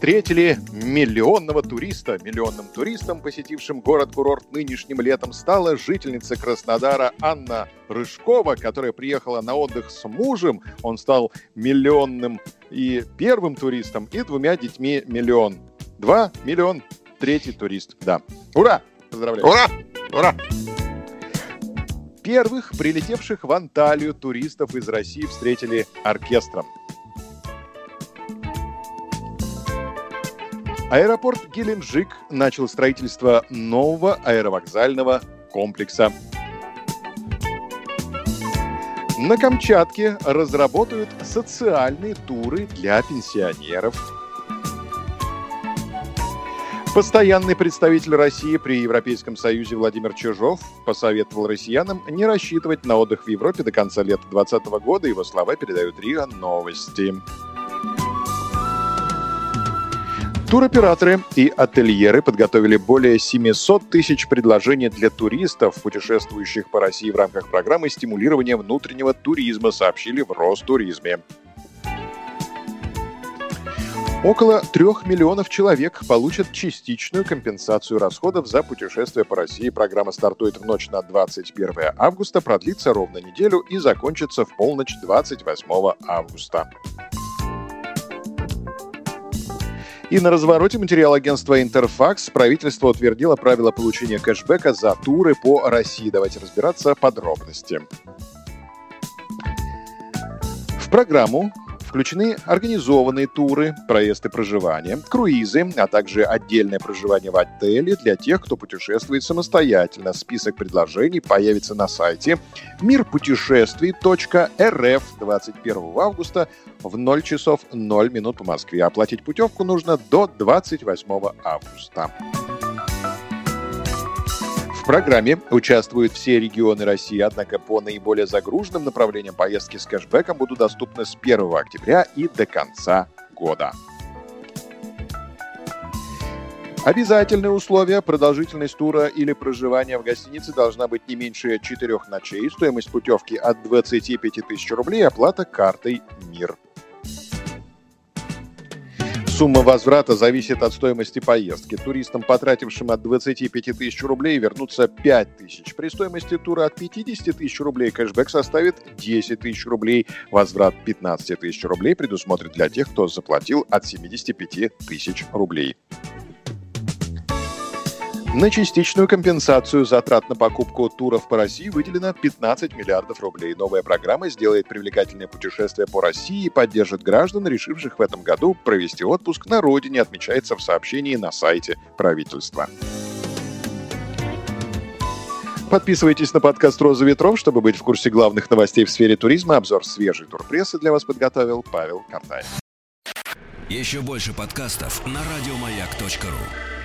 встретили миллионного туриста. Миллионным туристом, посетившим город-курорт нынешним летом, стала жительница Краснодара Анна Рыжкова, которая приехала на отдых с мужем. Он стал миллионным и первым туристом, и двумя детьми миллион. Два миллион, третий турист. Да. Ура! Поздравляю. Ура! Ура! Первых прилетевших в Анталию туристов из России встретили оркестром. Аэропорт Геленджик начал строительство нового аэровокзального комплекса. На Камчатке разработают социальные туры для пенсионеров. Постоянный представитель России при Европейском Союзе Владимир Чижов посоветовал россиянам не рассчитывать на отдых в Европе до конца лета 2020 года. Его слова передают РИА Новости. Туроператоры и ательеры подготовили более 700 тысяч предложений для туристов, путешествующих по России в рамках программы стимулирования внутреннего туризма, сообщили в Ростуризме. Около трех миллионов человек получат частичную компенсацию расходов за путешествие по России. Программа стартует в ночь на 21 августа, продлится ровно неделю и закончится в полночь 28 августа. И на развороте материал агентства Интерфакс правительство утвердило правила получения кэшбэка за туры по России. Давайте разбираться подробности. В программу включены организованные туры, проезд и проживание, круизы, а также отдельное проживание в отеле для тех, кто путешествует самостоятельно. Список предложений появится на сайте мирпутешествий.рф 21 августа в 0 часов 0 минут по Москве. Оплатить путевку нужно до 28 августа. В программе участвуют все регионы России, однако по наиболее загруженным направлениям поездки с кэшбэком будут доступны с 1 октября и до конца года. Обязательные условия. Продолжительность тура или проживания в гостинице должна быть не меньше четырех ночей. Стоимость путевки от 25 тысяч рублей. Оплата картой МИР. Сумма возврата зависит от стоимости поездки. Туристам, потратившим от 25 тысяч рублей, вернутся 5 тысяч. При стоимости тура от 50 тысяч рублей кэшбэк составит 10 тысяч рублей. Возврат 15 тысяч рублей предусмотрен для тех, кто заплатил от 75 тысяч рублей. На частичную компенсацию затрат на покупку туров по России выделено 15 миллиардов рублей. Новая программа сделает привлекательное путешествие по России и поддержит граждан, решивших в этом году провести отпуск на родине, отмечается в сообщении на сайте правительства. Подписывайтесь на подкаст «Роза ветров», чтобы быть в курсе главных новостей в сфере туризма. Обзор свежей турпрессы для вас подготовил Павел Картаев. Еще больше подкастов на радиомаяк.ру.